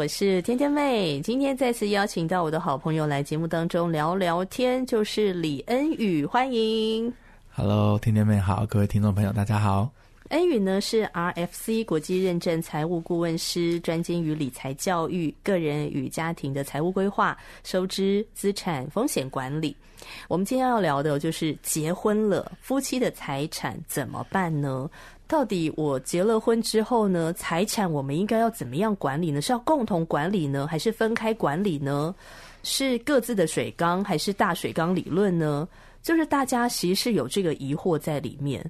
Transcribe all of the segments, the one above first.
我是天天妹，今天再次邀请到我的好朋友来节目当中聊聊天，就是李恩宇，欢迎。Hello，天天妹好，各位听众朋友大家好。恩宇呢是 RFC 国际认证财务顾问师，专精于理财教育、个人与家庭的财务规划、收支、资产风险管理。我们今天要聊的就是结婚了，夫妻的财产怎么办呢？到底我结了婚之后呢，财产我们应该要怎么样管理呢？是要共同管理呢，还是分开管理呢？是各自的水缸，还是大水缸理论呢？就是大家其实是有这个疑惑在里面。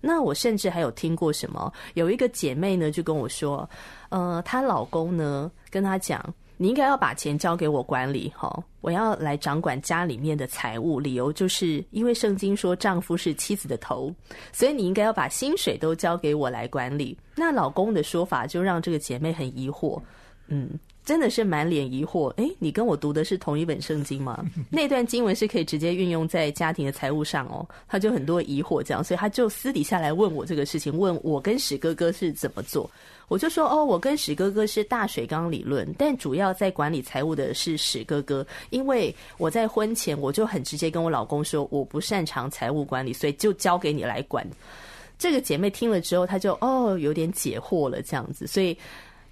那我甚至还有听过什么，有一个姐妹呢就跟我说，呃，她老公呢跟她讲，你应该要把钱交给我管理，齁，我要来掌管家里面的财务。理由就是因为圣经说丈夫是妻子的头，所以你应该要把薪水都交给我来管理。那老公的说法就让这个姐妹很疑惑，嗯。真的是满脸疑惑，诶，你跟我读的是同一本圣经吗？那段经文是可以直接运用在家庭的财务上哦。他就很多疑惑这样，所以他就私底下来问我这个事情，问我跟史哥哥是怎么做。我就说哦，我跟史哥哥是大水缸理论，但主要在管理财务的是史哥哥，因为我在婚前我就很直接跟我老公说，我不擅长财务管理，所以就交给你来管。这个姐妹听了之后，她就哦有点解惑了这样子，所以。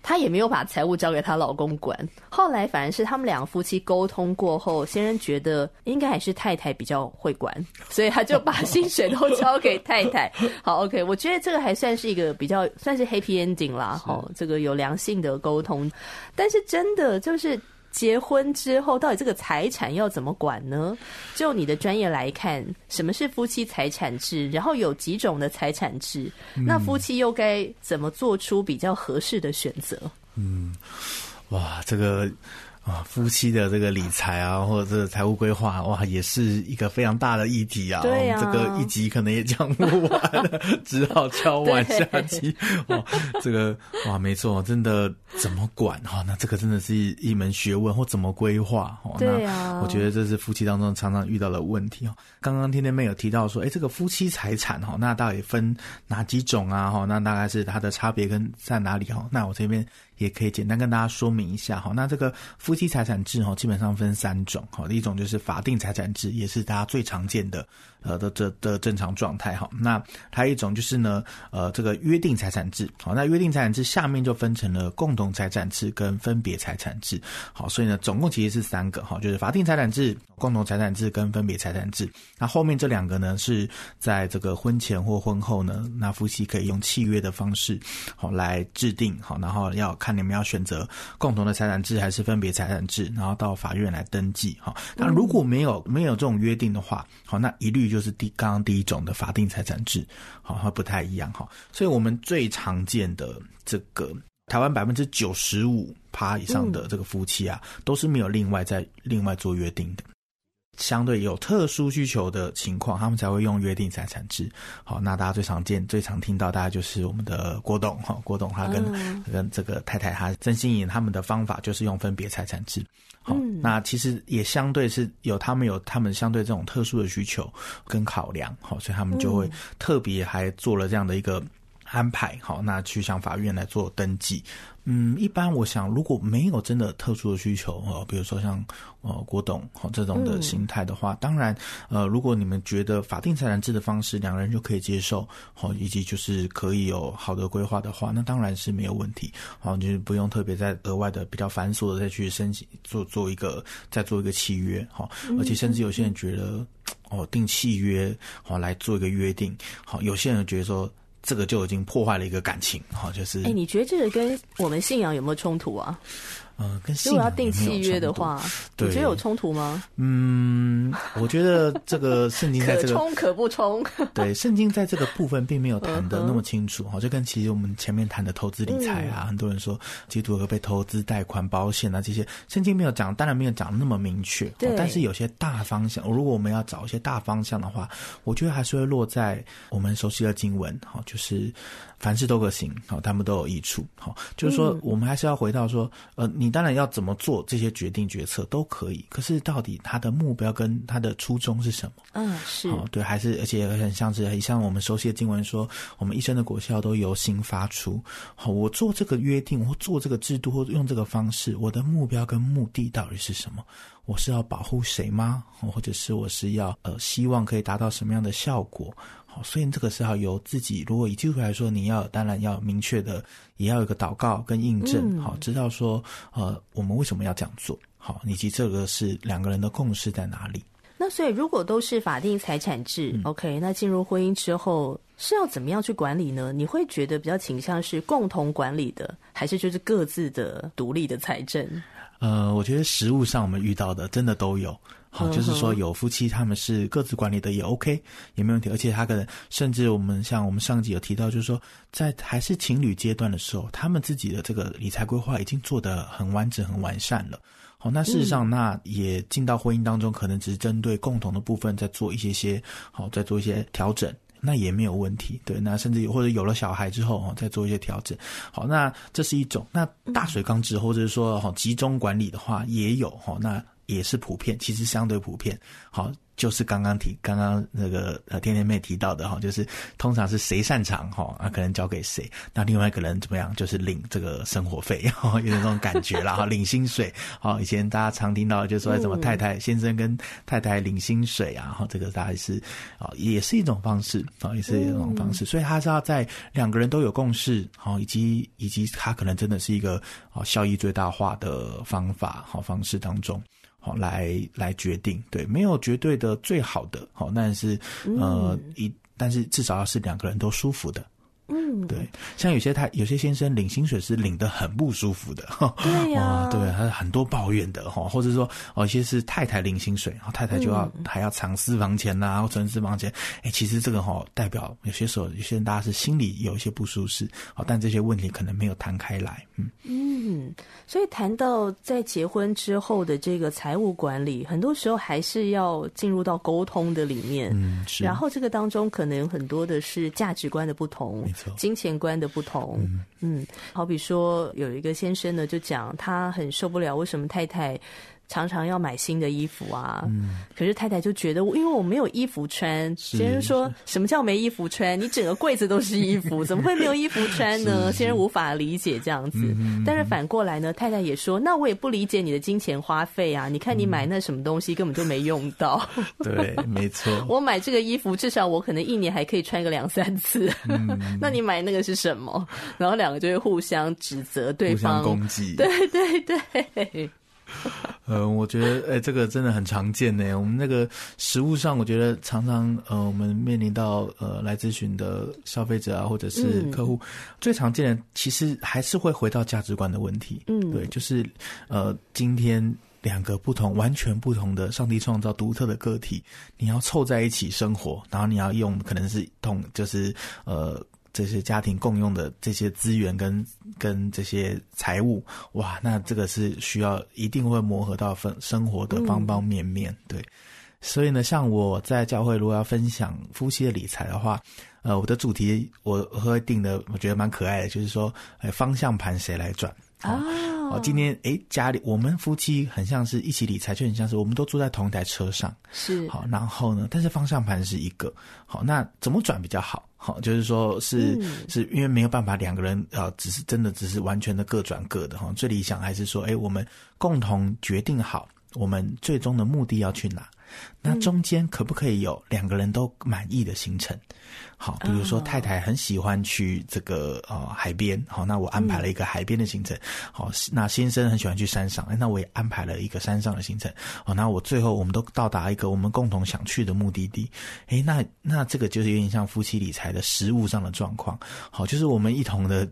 她也没有把财务交给她老公管，后来反而是他们两个夫妻沟通过后，先生觉得应该还是太太比较会管，所以他就把薪水都交给太太。好，OK，我觉得这个还算是一个比较算是 happy ending 啦，好，这个有良性的沟通，但是真的就是。结婚之后，到底这个财产要怎么管呢？就你的专业来看，什么是夫妻财产制？然后有几种的财产制？那夫妻又该怎么做出比较合适的选择？嗯，哇，这个。啊，夫妻的这个理财啊，或者是财务规划，哇，也是一个非常大的议题啊。对啊，这个一集可能也讲不完，只好敲完下集。哇，这个哇，没错，真的怎么管哈？那这个真的是一门学问，或怎么规划？对啊，我觉得这是夫妻当中常常遇到的问题哦。刚刚天天妹有提到说，哎，这个夫妻财产哈，那到底分哪几种啊？哈，那大概是它的差别跟在哪里哈？那我这边。也可以简单跟大家说明一下哈，那这个夫妻财产制哈，基本上分三种哈，一种就是法定财产制，也是大家最常见的呃的这的正常状态哈。那还有一种就是呢，呃，这个约定财产制，好，那约定财产制下面就分成了共同财产制跟分别财产制，好，所以呢，总共其实是三个哈，就是法定财产制、共同财产制跟分别财产制。那后面这两个呢，是在这个婚前或婚后呢，那夫妻可以用契约的方式好来制定好，然后要。看你们要选择共同的财产制还是分别财产制，然后到法院来登记哈。那如果没有没有这种约定的话，好，那一律就是第刚刚第一种的法定财产制，好，它不太一样哈。所以我们最常见的这个台湾百分之九十五趴以上的这个夫妻啊，都是没有另外再另外做约定的。相对有特殊需求的情况，他们才会用约定财产制。好，那大家最常见、最常听到，大概就是我们的郭董哈，郭董他跟、嗯、跟这个太太他曾心颖他们的方法就是用分别财产制。好，嗯、那其实也相对是有他们有他们相对这种特殊的需求跟考量，好，所以他们就会特别还做了这样的一个安排。好，那去向法院来做登记。嗯，一般我想，如果没有真的特殊的需求，哦，比如说像呃郭董哈这种的心态的话，嗯、当然，呃，如果你们觉得法定财产制的方式两个人就可以接受，好，以及就是可以有好的规划的话，那当然是没有问题，好，就是不用特别再额外的比较繁琐的再去申请做做一个再做一个契约，好，而且甚至有些人觉得哦订契约好来做一个约定，好，有些人觉得说。这个就已经破坏了一个感情，哈，就是。哎，你觉得这个跟我们信仰有没有冲突啊？呃，跟信如果要定契约的话，对，你觉得有冲突吗？嗯，我觉得这个 圣经在这个可冲可不冲。对，圣经在这个部分并没有谈的那么清楚哈，就跟其实我们前面谈的投资理财啊，嗯、很多人说基督徒被投资、贷款、保险啊这些，圣经没有讲，当然没有讲那么明确。对，但是有些大方向，如果我们要找一些大方向的话，我觉得还是会落在我们熟悉的经文哈，就是。凡事都可行，好，他们都有益处，好，就是说，我们还是要回到说，呃，你当然要怎么做这些决定决策都可以，可是到底他的目标跟他的初衷是什么？嗯，是，好，对，还是而且很像是很像我们熟悉的经文说，我们一生的果效都由心发出，好，我做这个约定，或做这个制度，或用这个方式，我的目标跟目的到底是什么？我是要保护谁吗？或者是我是要呃希望可以达到什么样的效果？所以这个是要由自己，如果以基督徒来说，你要当然要明确的，也要有一个祷告跟印证，好、嗯，知道说呃我们为什么要这样做，好，以及这个是两个人的共识在哪里。那所以如果都是法定财产制、嗯、，OK，那进入婚姻之后是要怎么样去管理呢？你会觉得比较倾向是共同管理的，还是就是各自的独立的财政？呃，我觉得实务上我们遇到的真的都有。好，就是说有夫妻他们是各自管理的也 OK，也没问题。而且他可能甚至我们像我们上集有提到，就是说在还是情侣阶段的时候，他们自己的这个理财规划已经做得很完整、很完善了。好，那事实上那也进到婚姻当中，可能只是针对共同的部分在做一些些，好，再做一些调整，那也没有问题。对，那甚至或者有了小孩之后，哦，再做一些调整。好，那这是一种。那大水缸制或者是说哈集中管理的话，也有哈那。也是普遍，其实相对普遍。好。就是刚刚提刚刚那个呃天天妹提到的哈，就是通常是谁擅长哈，啊可能交给谁，那另外一个人怎么样，就是领这个生活费，哈，有点这种感觉啦哈，领薪水。好，以前大家常听到就是说什么太太先生跟太太领薪水啊，哈，这个大概是啊也是一种方式啊，也是一种方式，所以他是要在两个人都有共识，好，以及以及他可能真的是一个啊效益最大化的方法好方式当中。好，来来决定，对，没有绝对的最好的，好，但是呃一，但是至少要是两个人都舒服的。嗯，对，像有些他有些先生领薪水是领的很不舒服的，对呀、啊哦，对，他很多抱怨的哈，或者说哦，一些是太太领薪水，然后太太就要、嗯、还要藏私房钱呐、啊，或存私房钱，哎，其实这个哈代表有些时候有些人大家是心里有一些不舒适，哦，但这些问题可能没有谈开来，嗯。嗯，所以谈到在结婚之后的这个财务管理，很多时候还是要进入到沟通的里面，嗯，是，然后这个当中可能有很多的是价值观的不同。金钱观的不同，嗯，嗯，好比说有一个先生呢，就讲他很受不了，为什么太太常常要买新的衣服啊，嗯，可是太太就觉得，因为我没有衣服穿。先生说什么叫没衣服穿？你整个柜子都是衣服，怎么会没有衣服穿呢？先生无法理解这样子。嗯，但是反过来呢，太太也说，那我也不理解你的金钱花费啊！你看你买那什么东西根本就没用到。对，没错。我买这个衣服，至少我可能一年还可以穿个两三次。嗯，那你买那个是什么？然后两个就会互相指责对方，互相攻击。对对对。呃，我觉得，哎、欸，这个真的很常见呢。我们那个食物上，我觉得常常，呃，我们面临到呃来咨询的消费者啊，或者是客户，嗯、最常见的其实还是会回到价值观的问题。嗯，对，就是呃，今天两个不同、完全不同的上帝创造独特的个体，你要凑在一起生活，然后你要用可能是同，就是呃。这些家庭共用的这些资源跟跟这些财务，哇，那这个是需要一定会磨合到分生活的方方面面，对。所以呢，像我在教会如果要分享夫妻的理财的话，呃，我的主题我会定的，我觉得蛮可爱的，就是说，哎，方向盘谁来转？啊，哦，今天哎，家里我们夫妻很像是一起理财，就很像是我们都坐在同一台车上，是。好，然后呢，但是方向盘是一个，好，那怎么转比较好？好，就是说是，是是因为没有办法两个人呃，只是真的只是完全的各转各的哈。最理想还是说，哎，我们共同决定好，我们最终的目的要去哪？那中间可不可以有两个人都满意的行程？好，比如说太太很喜欢去这个呃海边，好，那我安排了一个海边的行程。好，那先生很喜欢去山上，那我也安排了一个山上的行程。好，那我最后我们都到达一个我们共同想去的目的地。诶，那那这个就是有点像夫妻理财的实物上的状况。好，就是我们一同的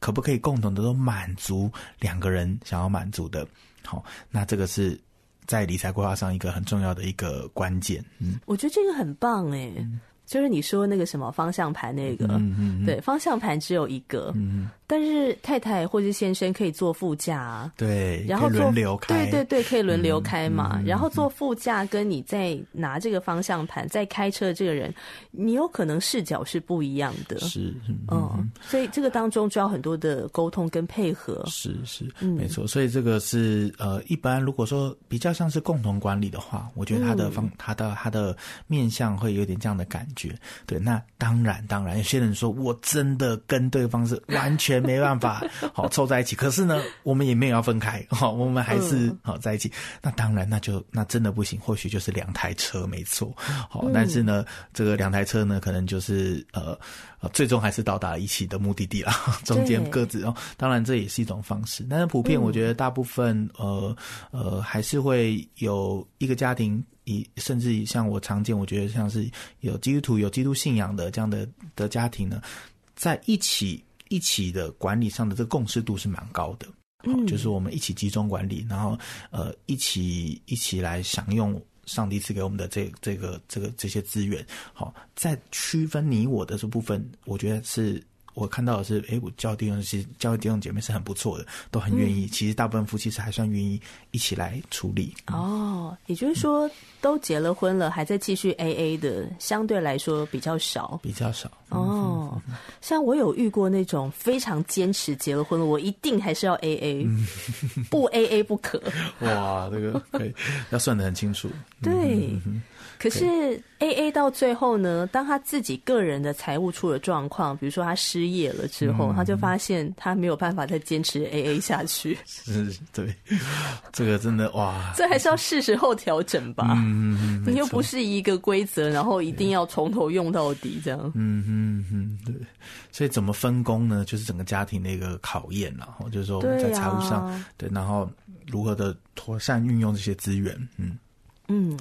可不可以共同的都满足两个人想要满足的？好，那这个是。在理财规划上，一个很重要的一个关键。嗯，我觉得这个很棒哎。嗯就是你说那个什么方向盘那个，嗯嗯嗯、对，方向盘只有一个，嗯、但是太太或是先生可以坐副驾。啊，对，然后轮流开，对对对，可以轮流开嘛。嗯嗯、然后坐副驾跟你在拿这个方向盘在开车的这个人，你有可能视角是不一样的，是，嗯，嗯，所以这个当中就要很多的沟通跟配合，是是，嗯、没错。所以这个是呃，一般如果说比较像是共同管理的话，我觉得他的方，他的他的面向会有点这样的感觉。对，那当然，当然，有些人说我真的跟对方是完全没办法 好凑在一起，可是呢，我们也没有要分开，好，我们还是好在一起。那当然，那就那真的不行，或许就是两台车没错，好，但是呢，这个两台车呢，可能就是呃呃，最终还是到达一起的目的地了，中间各自哦，当然这也是一种方式，但是普遍我觉得大部分呃呃还是会有一个家庭。以甚至像我常见，我觉得像是有基督徒、有基督信仰的这样的的家庭呢，在一起一起的管理上的这个共识度是蛮高的。嗯，就是我们一起集中管理，然后呃一起一起来享用上帝赐给我们的这这个这个这些资源。好，在区分你我的这部分，我觉得是。我看到的是，哎，我教弟兄是教弟兄姐妹是很不错的，都很愿意。嗯、其实大部分夫妻是还算愿意一起来处理。哦，也就是说，都结了婚了，嗯、还在继续 AA 的，相对来说比较少，比较少。哦，像我有遇过那种非常坚持结了婚了，我一定还是要 AA，、嗯、不 AA 不可。哇，这个可以要算得很清楚。对。可是 A A 到最后呢，当他自己个人的财务出了状况，比如说他失业了之后，嗯、他就发现他没有办法再坚持 A A 下去。是，对，这个真的哇，这还是要是时候调整吧。嗯，你又不是一个规则，然后一定要从头用到底这样。嗯嗯嗯，对。所以怎么分工呢？就是整个家庭的一个考验了。就是说我们在财务上，对，啊、对，然后如何的妥善运用这些资源。嗯嗯。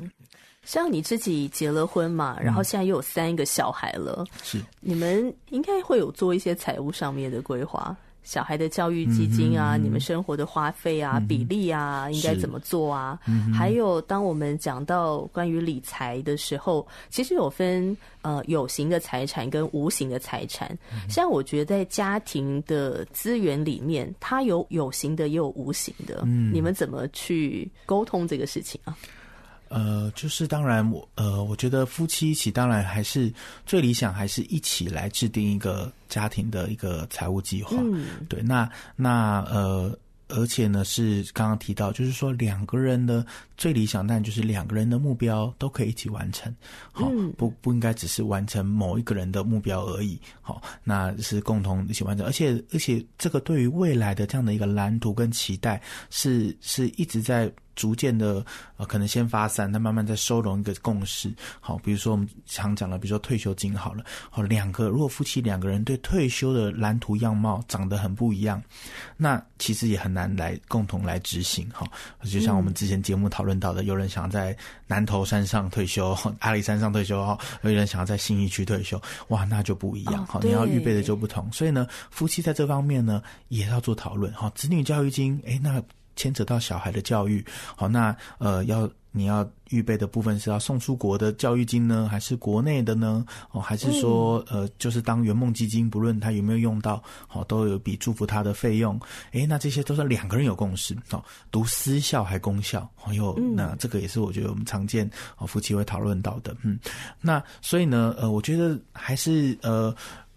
像你自己结了婚嘛，然后现在又有三个小孩了，是你们应该会有做一些财务上面的规划，小孩的教育基金啊，嗯、你们生活的花费啊，嗯、比例啊，应该怎么做啊？嗯、还有，当我们讲到关于理财的时候，其实有分呃有形的财产跟无形的财产。嗯、像我觉得在家庭的资源里面，它有有形的，也有无形的。嗯，你们怎么去沟通这个事情啊？呃，就是当然我，呃，我觉得夫妻一起当然还是最理想，还是一起来制定一个家庭的一个财务计划。嗯，对，那那呃。而且呢，是刚刚提到，就是说两个人的最理想，但就是两个人的目标都可以一起完成。好，不不应该只是完成某一个人的目标而已。好，那是共同一起完成。而且而且，这个对于未来的这样的一个蓝图跟期待，是是一直在逐渐的呃，可能先发散，那慢慢再收拢一个共识。好，比如说我们常讲的，比如说退休金好了。好，两个如果夫妻两个人对退休的蓝图样貌长得很不一样，那其实也很难来共同来执行哈，就像我们之前节目讨论到的，有人想要在南投山上退休，阿里山上退休哈，有人想要在新义区退休，哇，那就不一样哈，你要预备的就不同。所以呢，夫妻在这方面呢，也要做讨论哈。子女教育金，诶，那牵扯到小孩的教育，好，那呃要。你要预备的部分是要送出国的教育金呢，还是国内的呢？哦，还是说，呃，就是当圆梦基金，不论他有没有用到，好，都有笔祝福他的费用。诶，那这些都是两个人有共识。哦，读私校还公校，哦有那这个也是我觉得我们常见哦夫妻会讨论到的。嗯，那所以呢，呃，我觉得还是呃，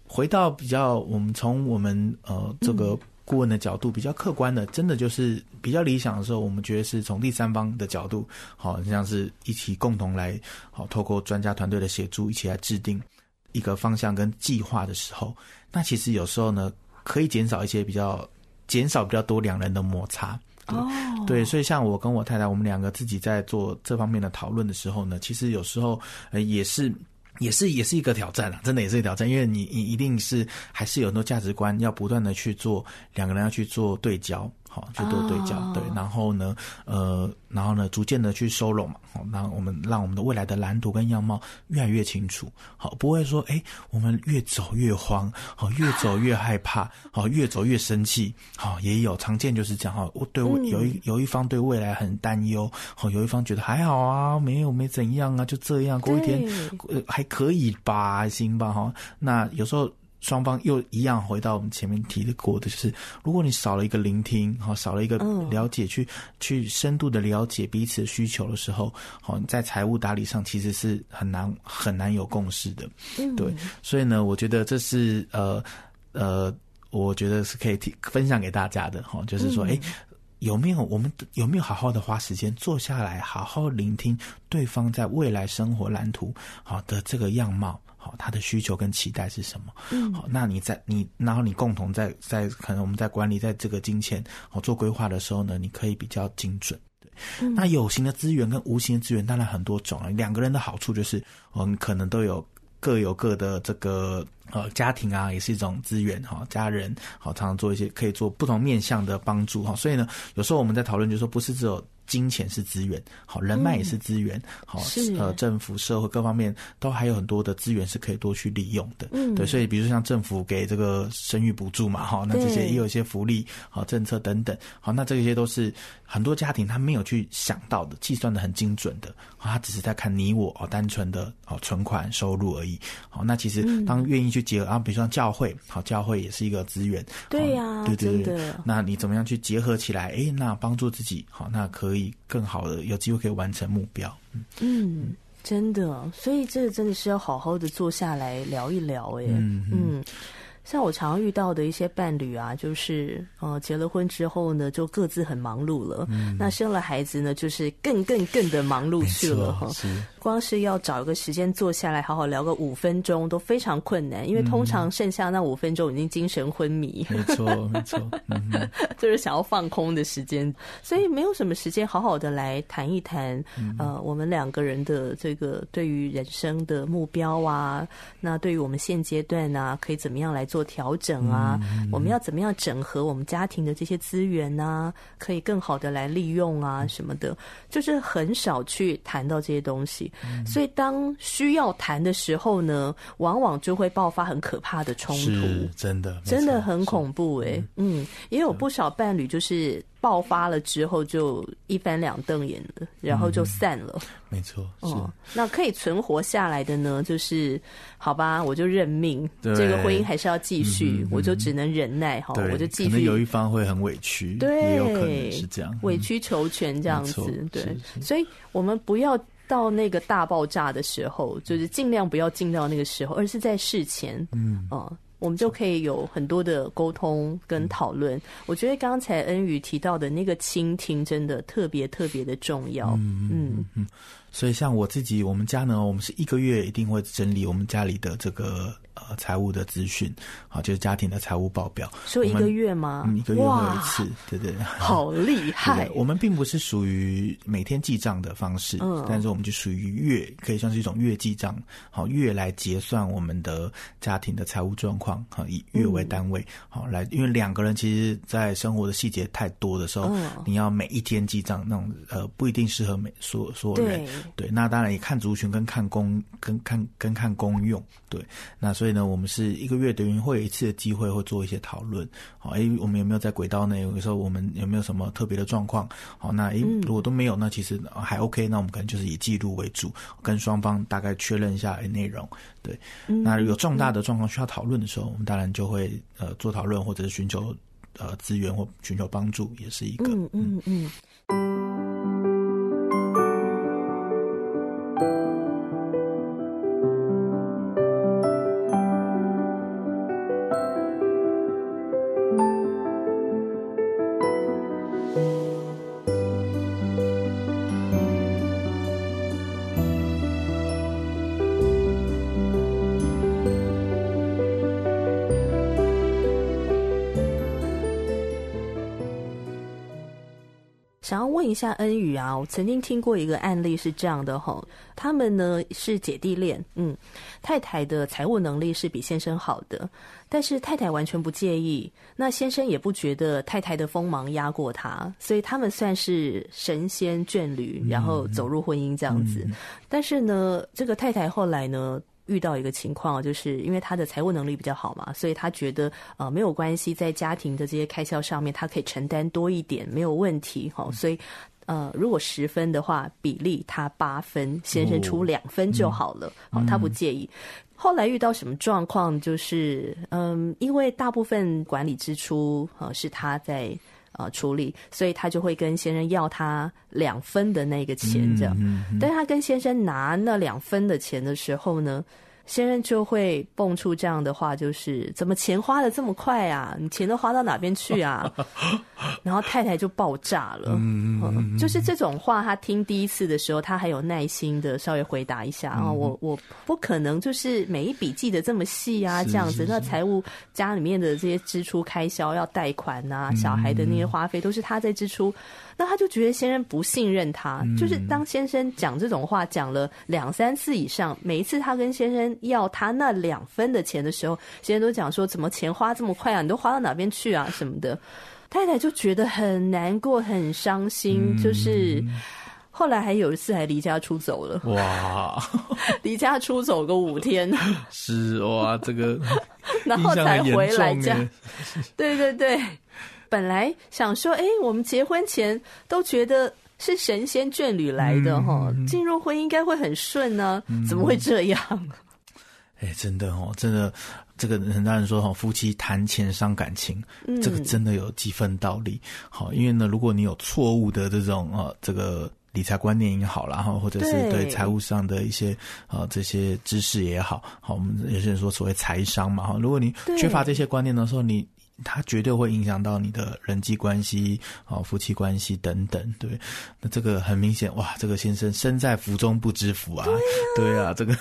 回到比较我们从我们呃这个。顾问的角度比较客观的，真的就是比较理想的时候，我们觉得是从第三方的角度，好像是一起共同来，好透过专家团队的协助，一起来制定一个方向跟计划的时候，那其实有时候呢，可以减少一些比较减少比较多两人的摩擦。哦，对，所以像我跟我太太，我们两个自己在做这方面的讨论的时候呢，其实有时候呃也是。也是也是一个挑战啊，真的也是一个挑战，因为你你一定是还是有很多价值观要不断的去做，两个人要去做对焦。好，去做对焦，oh. 对，然后呢，呃，然后呢，逐渐的去收拢嘛，好，那我们让我们的未来的蓝图跟样貌越来越清楚，好，不会说，哎，我们越走越慌，好，越走越害怕，好，越走越生气，好，也有常见就是这样，哈，我对有一有一方对未来很担忧，好，有一方觉得还好啊，没有没怎样啊，就这样过一天，呃，还可以吧，行吧，哈，那有时候。双方又一样回到我们前面提的过的，就是如果你少了一个聆听，好，少了一个了解，去去深度的了解彼此的需求的时候，好，在财务打理上其实是很难很难有共识的，对，所以呢，我觉得这是呃呃，我觉得是可以提分享给大家的，哈，就是说，哎，有没有我们有没有好好的花时间坐下来，好好聆听对方在未来生活蓝图好的这个样貌。好，他的需求跟期待是什么？嗯，好，那你在你，然后你共同在在可能我们在管理在这个金钱好做规划的时候呢，你可以比较精准。对，嗯、那有形的资源跟无形的资源当然很多种啊。两个人的好处就是，我们可能都有各有各的这个呃家庭啊，也是一种资源哈，家人好，常常做一些可以做不同面向的帮助哈。所以呢，有时候我们在讨论就是说，不是只有。金钱是资源，好，人脉也是资源，嗯、好，呃，政府、社会各方面都还有很多的资源是可以多去利用的，嗯，对，所以比如说像政府给这个生育补助嘛，哈，那这些也有一些福利，好政策等等，好，那这些都是很多家庭他没有去想到的，计算的很精准的，他只是在看你我哦，单纯的哦存款收入而已，好，那其实当愿意去结合啊，比如说教会，好，教会也是一个资源，对呀，对对对，那你怎么样去结合起来？哎，那帮助自己，好，那可以。更好的有机会可以完成目标，嗯，嗯，真的，所以这个真的是要好好的坐下来聊一聊，哎，嗯。嗯像我常遇到的一些伴侣啊，就是呃结了婚之后呢，就各自很忙碌了。嗯，那生了孩子呢，就是更更更的忙碌去了 光是要找一个时间坐下来好好聊个五分钟都非常困难，因为通常剩下那五分钟已经精神昏迷。没错，没错，嗯，就是想要放空的时间，所以没有什么时间好好的来谈一谈呃我们两个人的这个对于人生的目标啊，那对于我们现阶段呢，可以怎么样来做调整啊，我们要怎么样整合我们家庭的这些资源啊，可以更好的来利用啊，什么的，就是很少去谈到这些东西。嗯、所以当需要谈的时候呢，往往就会爆发很可怕的冲突，真的，真的很恐怖哎、欸。嗯，也有不少伴侣就是。爆发了之后就一翻两瞪眼了，然后就散了。嗯、没错，是、嗯。那可以存活下来的呢？就是好吧，我就认命，对这个婚姻还是要继续，嗯、我就只能忍耐哈，对我就继续。可能有一方会很委屈，对，也有可能是这样，委曲求全这样子。对，所以我们不要到那个大爆炸的时候，就是尽量不要进到那个时候，而是在事前，嗯啊。我们就可以有很多的沟通跟讨论。嗯、我觉得刚才恩宇提到的那个倾听，真的特别特别的重要。嗯嗯嗯。所以像我自己，我们家呢，我们是一个月一定会整理我们家里的这个。呃，财务的资讯，好，就是家庭的财务报表。说一个月吗？嗯，一个月会有一次，对对。好厉害！我们并不是属于每天记账的方式，嗯，但是我们就属于月，可以算是一种月记账，好，月来结算我们的家庭的财务状况，好，以月为单位，好来，因为两个人其实，在生活的细节太多的时候，你要每一天记账，那种呃，不一定适合每所所有人。对，那当然也看族群跟看公跟看跟看公用，对，那。所以呢，我们是一个月等于会有一次的机会，会做一些讨论。好，哎，我们有没有在轨道内？有时候我们有没有什么特别的状况？好，那哎，如果都没有，那其实还 OK。那我们可能就是以记录为主，跟双方大概确认一下内容。对，那有重大的状况需要讨论的时候，我们当然就会呃做讨论，或者是寻求呃资源或寻求帮助，也是一个。嗯嗯嗯。想要问一下恩宇啊，我曾经听过一个案例是这样的哈，他们呢是姐弟恋，嗯，太太的财务能力是比先生好的，但是太太完全不介意，那先生也不觉得太太的锋芒压过他，所以他们算是神仙眷侣，然后走入婚姻这样子。嗯、但是呢，这个太太后来呢，遇到一个情况，就是因为他的财务能力比较好嘛，所以他觉得呃没有关系，在家庭的这些开销上面，他可以承担多一点，没有问题哈。所以呃，如果十分的话，比例他八分，先生出两分就好了，好，他不介意。后来遇到什么状况，就是嗯，因为大部分管理支出呃是他在。啊，处理，所以他就会跟先生要他两分的那个钱，这样。嗯嗯、但是他跟先生拿那两分的钱的时候呢，先生就会蹦出这样的话，就是怎么钱花的这么快啊？你钱都花到哪边去啊？然后太太就爆炸了。嗯，嗯，就是这种话，他听第一次的时候，他还有耐心的稍微回答一下啊，我我不可能就是每一笔记得这么细啊，这样子。那财务家里面的这些支出开销要贷款啊，小孩的那些花费都是他在支出。那他就觉得先生不信任他，就是当先生讲这种话讲了两三次以上，每一次他跟先生要他那两分的钱的时候，先生都讲说怎么钱花这么快啊？你都花到哪边去啊？什么的，太太就觉得很难过、很伤心，就是后来还有一次还离家出走了。哇，离家出走个五天，是哇，这个 然后才回来这样，对对对。本来想说，哎，我们结婚前都觉得是神仙眷侣来的哈，嗯、进入婚姻应该会很顺呢，嗯、怎么会这样？哎，真的哦，真的，这个很多人说哈，夫妻谈钱伤感情，嗯、这个真的有几分道理。好，因为呢，如果你有错误的这种呃，这个理财观念也好，然后或者是对财务上的一些呃对这些知识也好，好，我们有些人说所谓财商嘛哈，如果你缺乏这些观念的时候，你它绝对会影响到你的人际关系啊、夫妻关系等等，对。那这个很明显，哇，这个先生身在福中不知福啊，对啊，这个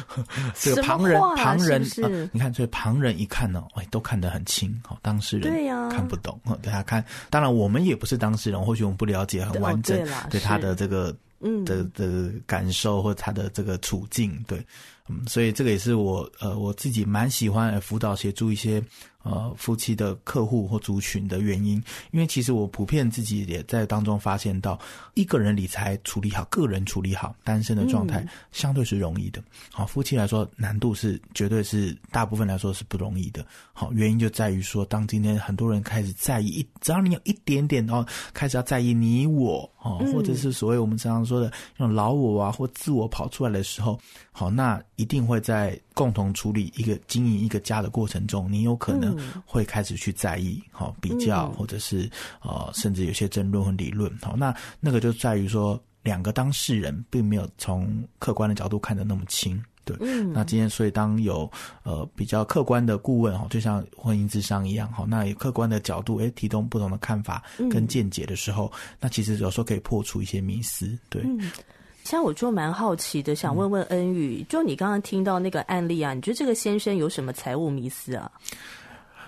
这个旁人旁人是是啊，你看，所以旁人一看呢，哎，都看得很清，好，当事人看不懂，大家看，当然我们也不是当事人，或许我们不了解很完整对他的这个嗯的的感受或他的这个处境，对，嗯，所以这个也是我呃我自己蛮喜欢辅导协助一些。呃，夫妻的客户或族群的原因，因为其实我普遍自己也在当中发现到，一个人理财处理好，个人处理好，单身的状态相对是容易的。好，夫妻来说难度是绝对是大部分来说是不容易的。好，原因就在于说，当今天很多人开始在意，只要你有一点点哦，开始要在意你我哦，或者是所谓我们常常说的那种老我啊或自我跑出来的时候，好，那一定会在共同处理一个经营一个家的过程中，你有可能。会开始去在意，好比较，或者是呃，甚至有些争论和理论，好，那那个就在于说，两个当事人并没有从客观的角度看得那么清，对，嗯，那今天所以当有呃比较客观的顾问哈，就像婚姻之商一样，好，那有客观的角度，诶，提供不同的看法跟见解的时候，那其实有时候可以破除一些迷思，对。像我就蛮好奇的，想问问恩宇，就你刚刚听到那个案例啊，你觉得这个先生有什么财务迷思啊？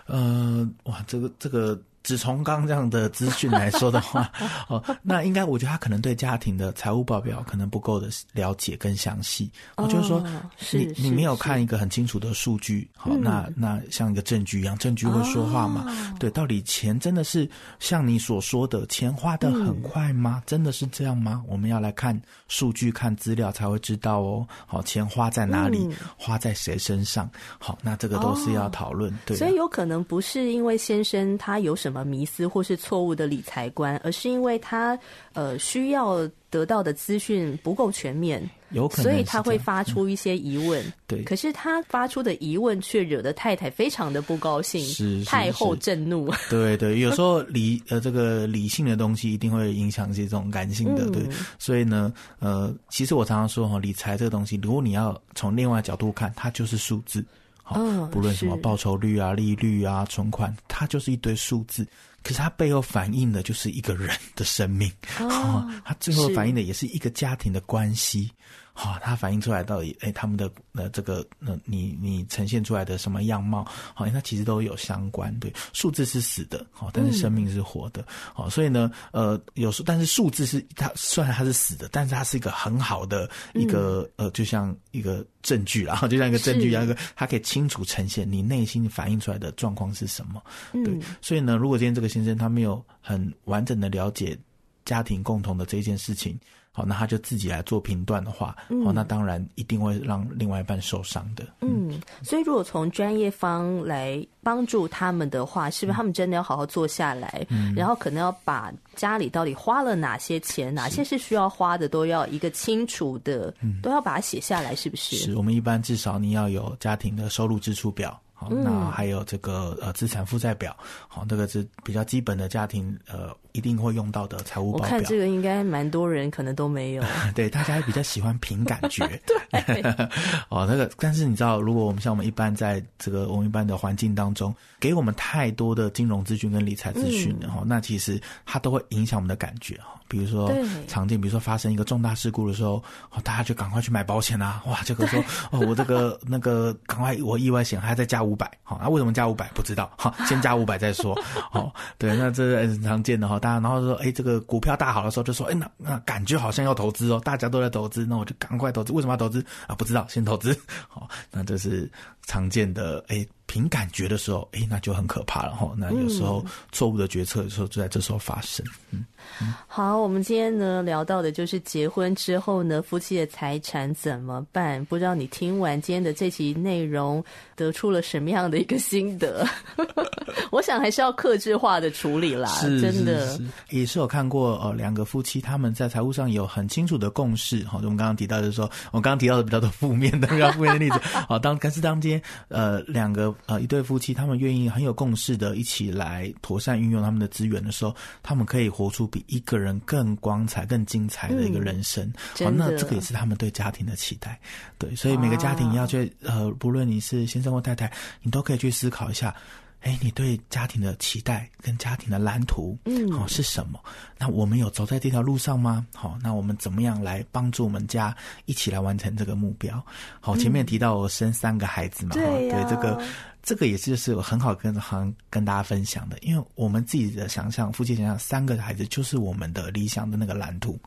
呃，哇，这个这个。只从刚刚这样的资讯来说的话，哦，那应该我觉得他可能对家庭的财务报表可能不够的了解跟详细。我就是说，你你没有看一个很清楚的数据，好，那那像一个证据一样，证据会说话嘛？对，到底钱真的是像你所说的钱花的很快吗？真的是这样吗？我们要来看数据、看资料才会知道哦。好，钱花在哪里？花在谁身上？好，那这个都是要讨论。对，所以有可能不是因为先生他有什么。什么迷思或是错误的理财观，而是因为他呃需要得到的资讯不够全面，有可能，所以他会发出一些疑问。嗯、对，可是他发出的疑问却惹得太太非常的不高兴，是，太后震怒。对对，有时候 理呃这个理性的东西一定会影响这种感性的，嗯、对。所以呢，呃，其实我常常说哈，理财这个东西，如果你要从另外角度看，它就是数字。好，不论什么报酬率啊、利率啊、存款，它就是一堆数字。可是它背后反映的就是一个人的生命，哦，它最后反映的也是一个家庭的关系。好、哦，它反映出来到底，哎，他们的呃这个呃你你呈现出来的什么样貌，好、哦，它其实都有相关。对，数字是死的，好、哦，但是生命是活的，好、所以呢，呃，有时但是数字是它虽然它是死的，但是它是一个很好的一个、嗯、呃，就像一个证据啦，就像一个证据一样，一个它可以清楚呈现你内心反映出来的状况是什么。对，嗯、所以呢，如果今天这个先生他没有很完整的了解家庭共同的这件事情。好，那他就自己来做评断的话，嗯，那当然一定会让另外一半受伤的。嗯，所以如果从专业方来帮助他们的话，是不是他们真的要好好坐下来，嗯，然后可能要把家里到底花了哪些钱，哪些是需要花的，都要一个清楚的，都要把它写下来，是不是？是我们一般至少你要有家庭的收入支出表。好、那还有这个呃资产负债表，好，这个是比较基本的家庭呃一定会用到的财务报表。我看这个应该蛮多人可能都没有。对，大家比较喜欢凭感觉。对。哦，那个，但是你知道，如果我们像我们一般在这个我们一般的环境当中，给我们太多的金融资讯跟理财资讯的哈、嗯，那其实它都会影响我们的感觉哈。比如说常见，比如说发生一个重大事故的时候，哦，大家就赶快去买保险啊！哇，这个说哦，我这个那个赶快我意外险还要再加五百，好，那为什么加五百？不知道，哈，先加五百再说。哦，对，那这是很常见的哈。大然后说，哎，这个股票大好的时候就说，哎，那那感觉好像要投资哦，大家都在投资，那我就赶快投资。为什么要投资啊？不知道，先投资。好，那这是常见的，哎。凭感觉的时候，哎，那就很可怕了哈。那有时候错误的决策的时候就在这时候发生。嗯，嗯好，我们今天呢聊到的就是结婚之后呢，夫妻的财产怎么办？不知道你听完今天的这期内容，得出了什么样的一个心得？我想还是要克制化的处理啦，是真的也是有看过呃，两个夫妻他们在财务上有很清楚的共识。好，我们刚刚提到就是说，我刚刚提到的比较多负面的，比较负面的例子。好，当但是当今天呃两个。呃，一对夫妻，他们愿意很有共识的一起来妥善运用他们的资源的时候，他们可以活出比一个人更光彩、更精彩的一个人生。好、嗯哦，那这个也是他们对家庭的期待。对，所以每个家庭要去呃，不论你是先生或太太，你都可以去思考一下。哎，你对家庭的期待跟家庭的蓝图，嗯，好、哦、是什么？那我们有走在这条路上吗？好、哦，那我们怎么样来帮助我们家一起来完成这个目标？好，前面提到我生三个孩子嘛，嗯、对，对这个。这个也是就是很好跟很跟大家分享的，因为我们自己的想象，夫妻想象三个孩子就是我们的理想的那个蓝图，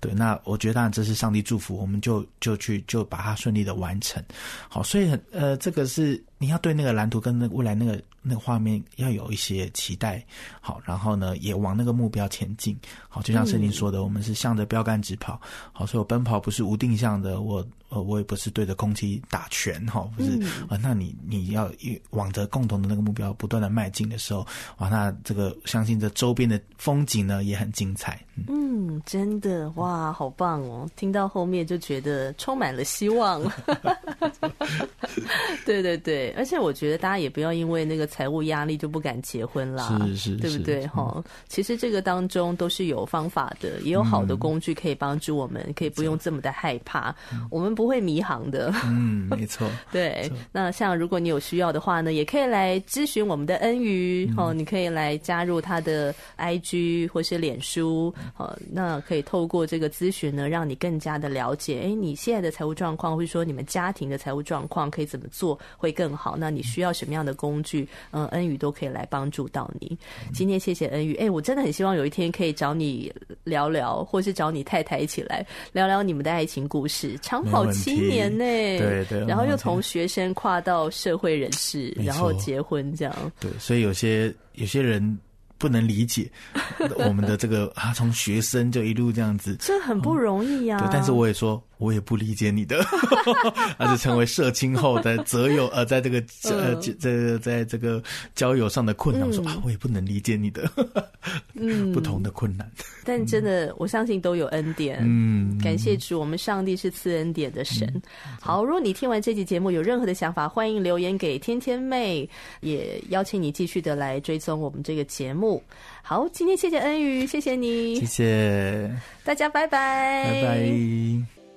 对。那我觉得当然这是上帝祝福，我们就就去就把它顺利的完成。好，所以呃，这个是你要对那个蓝图跟那未来那个那个画面要有一些期待，好，然后呢也往那个目标前进。好，就像圣经说的，我们是向着标杆直跑。好，所以我奔跑不是无定向的，我。呃，我也不是对着空气打拳哈，不是啊、嗯。那你你要往着共同的那个目标不断的迈进的时候，哇，那这个相信这周边的风景呢也很精彩。嗯，嗯真的哇，好棒哦！听到后面就觉得充满了希望。对对对，而且我觉得大家也不要因为那个财务压力就不敢结婚啦，是是，对不对哈、嗯？其实这个当中都是有方法的，也有好的工具可以帮助我们，嗯、可以不用这么的害怕。我们。不会迷航的，嗯，没错，对。那像如果你有需要的话呢，也可以来咨询我们的恩瑜哦，你可以来加入他的 IG 或是脸书，哦，那可以透过这个咨询呢，让你更加的了解，哎，你现在的财务状况，或者说你们家庭的财务状况可以怎么做会更好？那你需要什么样的工具？嗯，恩瑜都可以来帮助到你。今天谢谢恩瑜，哎，我真的很希望有一天可以找你聊聊，或是找你太太一起来聊聊你们的爱情故事，长跑。七年呢，对对，然后又从学生跨到社会人士，然后结婚这样。对，所以有些有些人不能理解 我们的这个啊，从学生就一路这样子，这很不容易呀、啊。对，但是我也说。我也不理解你的，而是成为社青后的择友，呃，在这个呃这这在这个交友上的困难，嗯、说啊，我也不能理解你的，嗯，不同的困难。但真的，我相信都有恩典。嗯，感谢主，我们上帝是赐恩典的神。嗯、好，如果你听完这期节目有任何的想法，欢迎留言给天天妹，也邀请你继续的来追踪我们这个节目。好，今天谢谢恩宇，谢谢你，谢谢大家，拜拜，拜拜。